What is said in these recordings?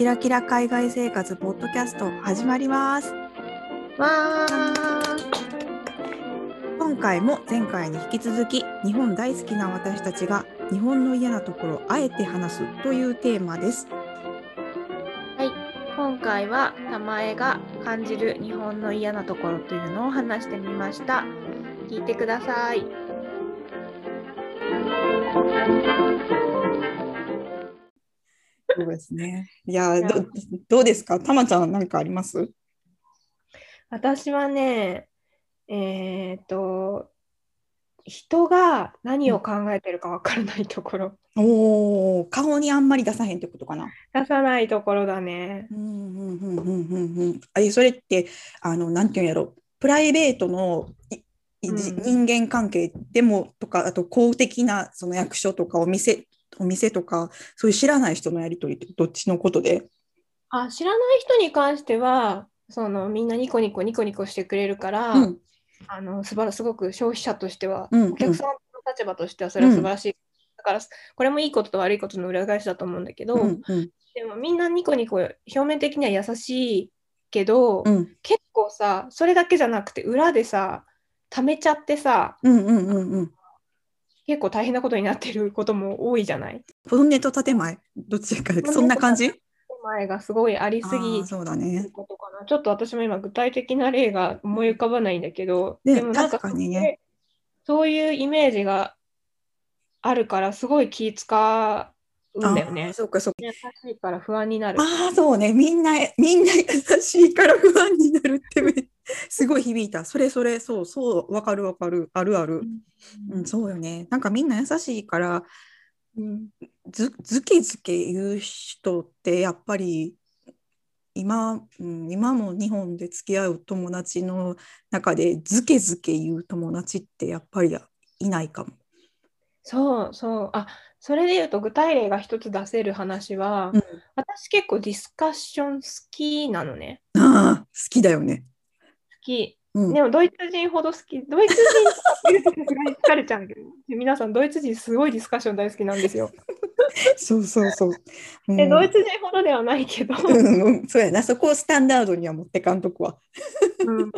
キラキラ海外生活ポッドキャスト始まります。わー今回も前回に引き続き日本大好きな私たちが日本の嫌なところをあえて話すというテーマです。はい、今回は玉江が感じる日本の嫌なところというのを話してみました。聞いてください。そうですね。いやどどうですか？たまちゃん何かあります？私はね、えっ、と、人が何を考えてるか分からないところ、おお顔にあんまり出さへんってことかな？出さないところだね。うんうんうんうんうんうん。あれそれってあのなんていうんやろ？プライベートのい人間関係でもとかあと公的なその役所とかお店お店とかそういう知らない人のやり取りってどっちのことで？あ、知らない人に関しては、そのみんなニコニコニコニコしてくれるから、うん。あの素晴らすごく消費者としては、うんうん。お客さんの立場としてはそれは素晴らしい。だからこれもいいことと悪いことの裏返しだと思うんだけど、うんうん。でもみんなニコニコ表面的には優しいけど、うん。結構さそれだけじゃなくて裏でさ溜めちゃってさうんうんうんうん結構大変なことになってることも多いじゃない？本音と建前？どっちかそんな感じ？前がすごいありすあぎーそうだるねことかな。ちょっと私も今具体的な例が思い浮かばないんだけど、ねでもなんか確かにね。そういうイメージがあるからすごい気使うんだよね。そうかそうか。優しいから不安になる。ああそうね。みんなみんな優しいから不安になるってめすごい響いたそれそれそうそうわかるわかるあるある、うん、そうよねなんかみんな優しいからうんずずけずけ言う人ってやっぱり今、うん、今も日本で付き合う友達の中でずけずけ言う友達ってやっぱりいないかも。そうそう。あ、それで言うと具体例が一つ出せる話は、うん私結構ディスカッション好きなのね。ああ好きだよね。好き。うんでもドイツ人ほど好き。ドイツ人って言うとさすがに疲れちゃうんだけど、皆さんドイツ人すごいディスカッション大好きなんですよ。そうそうそう。うんで、ドイツ人ほどではないけど、うんうんそうやなそこをスタンダードには持ってかんとこは。うん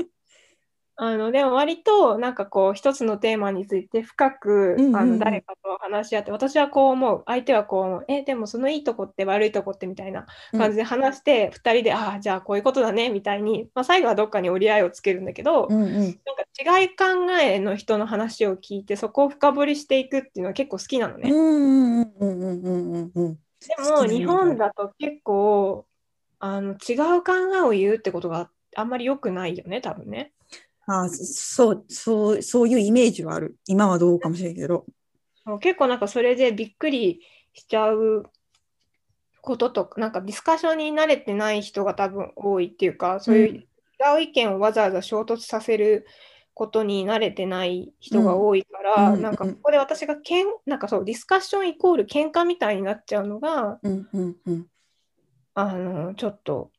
あのでも割となんかこう一つのテーマについて深く、うんうんうんあの誰かと話し合って私はこう思う相手はこう思うえでもそのいいとこって悪いとこってみたいな感じで話して、二人でああじゃあこういうことだねみたいに、まあ、最後はどっかに折り合いをつけるんだけど、うんうんなんか違い考えの人の話を聞いてそこを深掘りしていくっていうのは結構好きなのね。うんうんうんうんうんうんうん。でも日本だと結構あの違う考えを言うってことがあんまり良くないよね多分ね。あそうそうそういうイメージはある。今はどうかもしれんけど。結構なんかそれでびっくりしちゃうこととか、なんかディスカッションに慣れてない人が多分多いっていうか、そういう違う意見をわざわざ衝突させることに慣れてない人が多いから、うんうんなんかここで私がけんなんかそうディスカッションイコール喧嘩みたいになっちゃうのが、うんうんうん。あのちょっと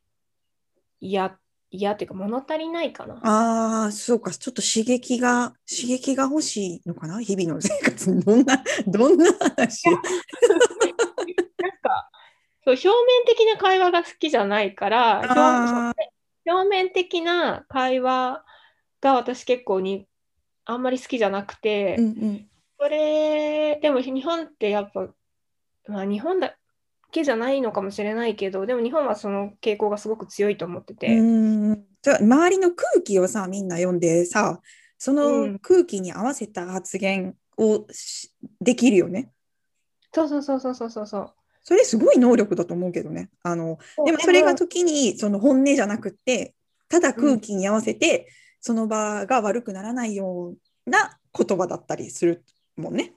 嫌嫌っていうか物足りないかな。ああ、そうか。ちょっと刺激が、刺激が欲しいのかな？日々の生活に。どんな、どんな話？なんかそう表面的な会話が好きじゃないから、表面的な会話が私結構にあんまり好きじゃなくて、うんうん。それでも日本ってやっぱ、まあ、日本だけじゃないのかもしれないけどでも日本はその傾向がすごく強いと思ってて、うんじゃあ周りの空気をさみんな読んでさそうんの空気に合わせた発言をしできるよね。そうそうそうそうそうそうそうそれすごい能力だと思うけどね。あのでもそれが時にその本音じゃなくってただ空気に合わせて、その場が悪くならないような言葉だったりするもんね。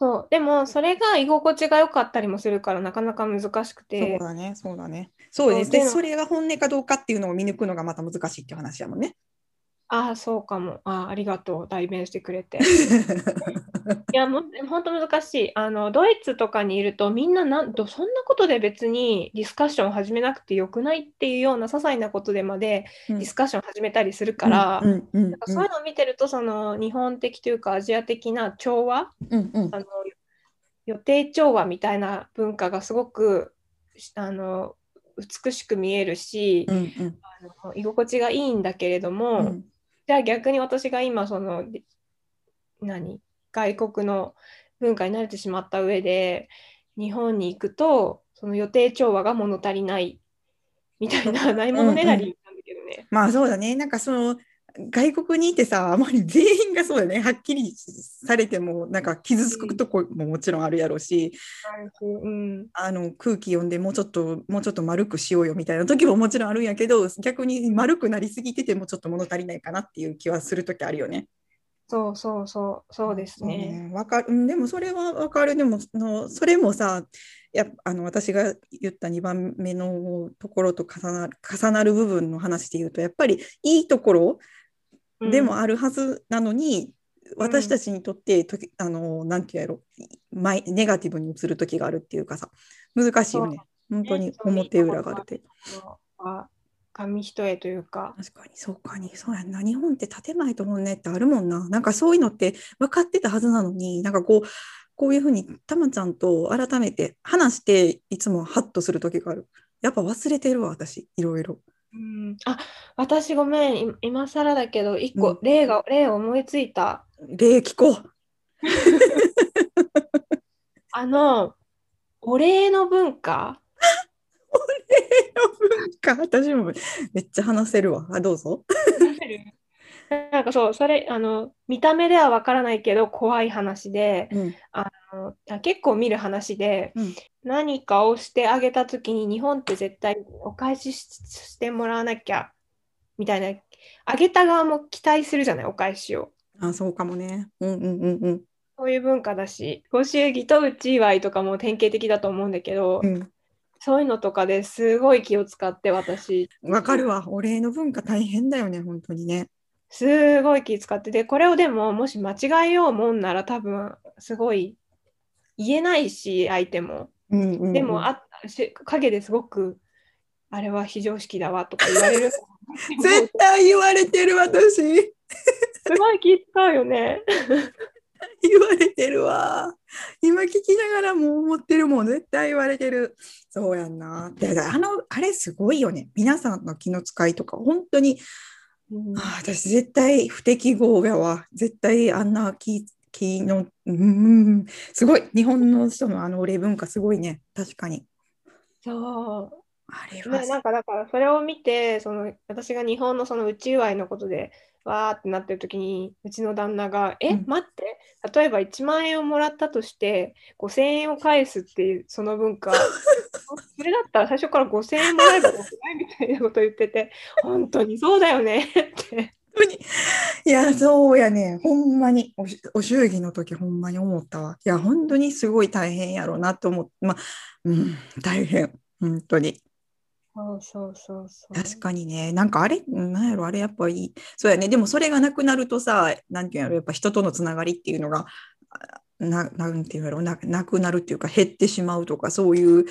そうでもそれが居心地が良かったりもするからなかなか難しくそうてだね、そうだね。そうです。で、それが本音かどうかっていうのを見抜くのがまた難しいっていう話やもんね。ああそうかも。ああありがとう。代弁してくれて。いや、もう本当難しい。あの、ドイツとかにいると、みんななんと、そんなことで別にディスカッションを始めなくてよくないっていうような些細なことでまでうん。ディスカッションを始めたりするから、そういうのを見てると、その日本的というかアジア的な調和、うんうん。あの予定調和みたいな文化がすごくあの美しく見えるし、うんうん。あの居心地がいいんだけれども、うんじゃあ逆に私が今その何？外国の文化に慣れてしまった上で日本に行くとその予定調和が物足りないみたいなないものねだりなんだけどね。まあそうだね。なんかその外国にいてさ、あまり全員がそうだね。はっきりされても、なんか傷つくとこももちろんあるやろうし、うん、あの空気読んでもうちょっと、もうちょっと丸くしようよみたいな時ももちろんあるんやけど、逆に丸くなりすぎててもちょっと物足りないかなっていう気はする時あるよね。そうそうそうそうですね。うんわかるうんでもそれはわかる。でものそれもさ、やあの私が言った2番目のところと重なる重なる部分の話で言うと、やっぱりいいところでもあるはずなのに、私たちにとってときあのなんていうやろ。マイネガティブに映る時があるっていうかさ難しいよね。本当に表裏があるって。あ紙一重というか。確かにそうかに。そうやんな。日本って建前と本音ってあるもんな。なんかそういうのって分かってたはずなのになんかこうこういうふうにたまちゃんと改めて話していつもハッとする時がある。やっぱ忘れてるわ私。いろいろうん、あ私ごめん。い今更だけど一うん。個例が、例を思いついた。礼聞こう。あのお礼の文化？か私もめっちゃ話せるわ。あどうぞ。なんかそうそれあの見た目ではわからないけど怖い話でうん。あのあ結構見る話で、うん何かをしてあげた時に日本って絶対お返しししてもらわなきゃみたいなあげた側も期待するじゃないお返しを。あそうかもねうんうんうんうんそういう文化だしご祝儀と内祝いとかも典型的だと思うんだけど、うんそういうのとかですごい気を使って私わかるわ。お礼の文化大変だよね、本当にね。すごい気使ってでこれをでももし間違えようもんなら多分すごい言えないし相手も。うんうんうんでも、あし陰ですごくあれは非常識だわとか言われる 絶対言われてる私。すごい気使うよね。言われてるわ。今聞きながらも思ってるもん、絶対言われてる。そうやんな。であの、あれすごいよね。皆さんの気の使いとか、本当に、うんあ私絶対不適合やわ。絶対あんな気、気の、うん、すごい。日本の人のあのお礼文化すごいね。確かに。そうあれはね、なんかだからそれを見てその私が日本のその宇宙祝いのことでわーってなってる時にうちの旦那が「え、うん待って例えば1万円をもらったとして5000円を返すっていうその文化 それだったら最初から5000円もらえばよくないみたいなこと言ってて本当にそうだよねって。本当にいや、そうやね。ほんまにお祝儀の時ほんまに思ったわ。いや、本当にすごい大変やろうなと思って、まあ、うん、大変。本当に。そうそうそうそう。確かにね。なんかあれ、なんやろ、あれやっぱいい。そうやね。でもそれがなくなるとさ、なんていうんやろ、やっぱ人とのつながりっていうのが、あななんていうんやろな、なくなるっていうか、減ってしまうとか、そういう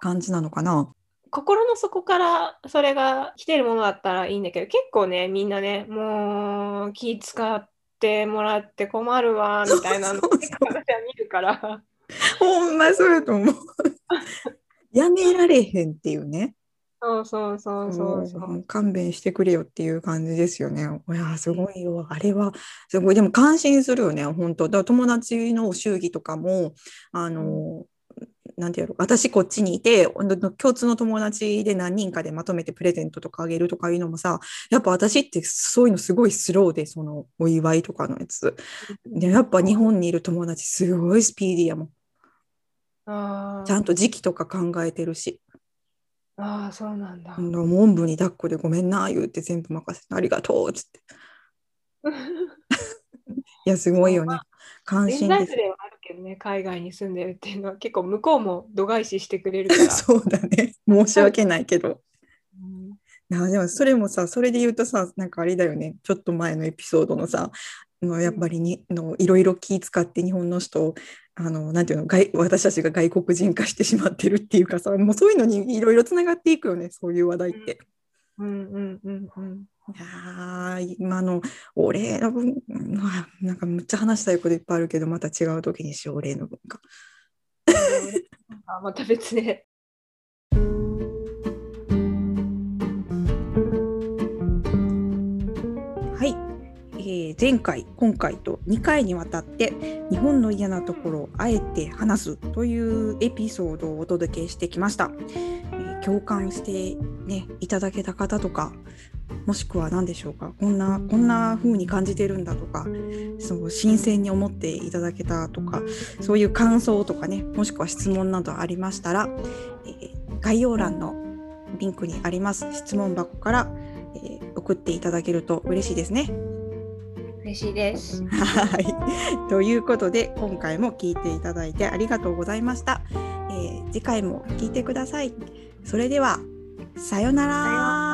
感じなのかな。心の底からそれが来てるものだったらいいんだけど結構ねみんなねもう気使ってもらって困るわみたいなのそうそうそう結構私は見るからほんまそうやと思う。やめられへんっていうね。そうそうそうそうそう勘弁してくれよっていう感じですよね。いや、すごいよ。あれは、すごい。でも感心するよね、本当。だ友達の祝儀とかも、あの、なんていうの、私こっちにいて、共通の友達で何人かでまとめてプレゼントとかあげるとかいうのもさ、やっぱ私ってそういうのすごいスローで、そのお祝いとかのやつ。で、やっぱ日本にいる友達すごいスピーディーやもん。あーちゃんと時期とか考えてるし。あーそうなんだあのおんぶに抱っこでごめんな言うて全部任せてありがとうっつって。いや、すごいよね。関全心です。どね海外に住んでるっていうのは結構向こうも度外視してくれるから そうだね。申し訳ないけど。うんいやでもそれもさ、それで言うとさ、なんかあれだよね。ちょっと前のエピソードのさ、のやっぱりにのいろいろ気使って日本の人をあのなんていうの外私たちが外国人化してしまってるっていうかさもうそういうのにいろいろつながっていくよねそういう話題って。うんうんうんうんいや今のお礼の文 化、なんかむっちゃ話したいこといっぱいあるけど、また違う時にしよう、お礼の文化。あ また別で。はい、えー、前回、今回と2回にわたって日本の嫌なところをあえて話すというエピソードをお届けしてきました。え、共感して、ね、いただけた方とかもしくは何でしょうか？こんなこんな風に感じてるんだとかそう新鮮に思っていただけたとかそういう感想とかねもしくは質問などありましたら、えー、概要欄のリンクにあります質問箱から、えー、送っていただけると嬉しいですね。嬉しいです。はい。ということで今回も聞いていただいてありがとうございました。えー、次回も聞いてください。それではさようなら。